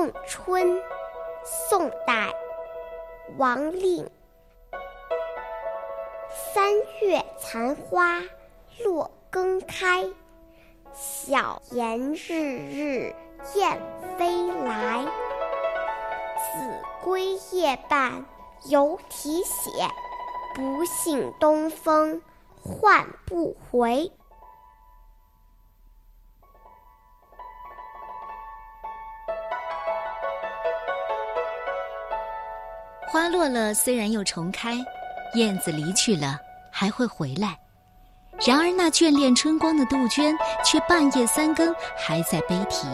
送春，宋代，王令。三月残花落更开，小檐日日燕飞来。子规夜半犹啼血，不信东风唤不回。花落了，虽然又重开；燕子离去了，还会回来。然而那眷恋春光的杜鹃，却半夜三更还在悲啼，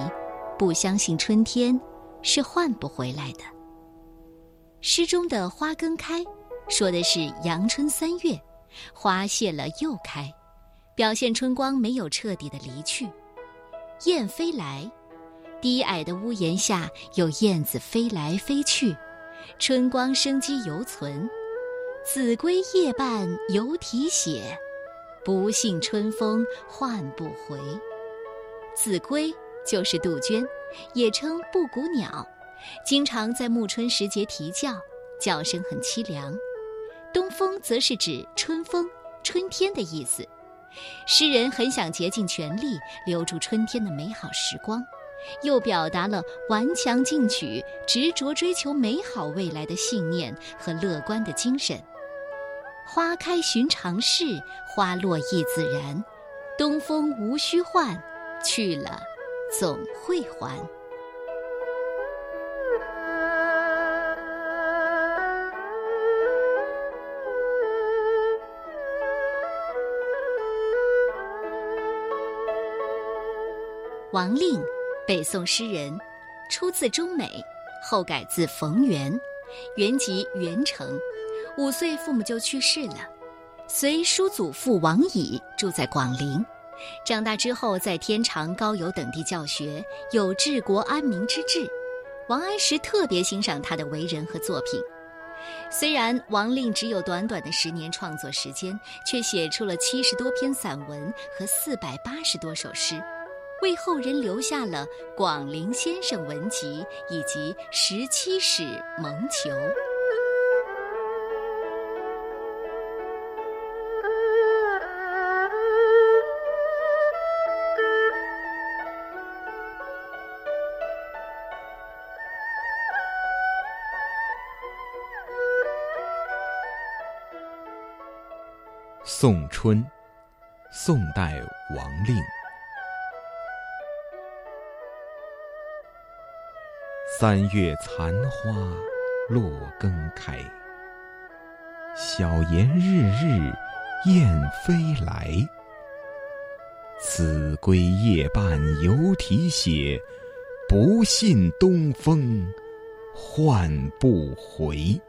不相信春天是换不回来的。诗中的“花更开”，说的是阳春三月，花谢了又开，表现春光没有彻底的离去。燕飞来，低矮的屋檐下有燕子飞来飞去。春光生机犹存，子规夜半犹啼血，不信春风唤不回。子规就是杜鹃，也称布谷鸟，经常在暮春时节啼叫，叫声很凄凉。东风则是指春风、春天的意思。诗人很想竭尽全力留住春天的美好时光。又表达了顽强进取、执着追求美好未来的信念和乐观的精神。花开寻常事，花落亦自然。东风无需唤，去了总会还。王令。北宋诗人，出自中美，后改字冯源，原籍元城。五岁父母就去世了，随叔祖父王乙住在广陵。长大之后，在天长、高邮等地教学，有治国安民之志。王安石特别欣赏他的为人和作品。虽然王令只有短短的十年创作时间，却写出了七十多篇散文和四百八十多首诗。为后人留下了《广陵先生文集》以及《十七史蒙求》。送春，宋代王令。三月残花落更开，小檐日日燕飞来。子规夜半犹啼血，不信东风唤不回。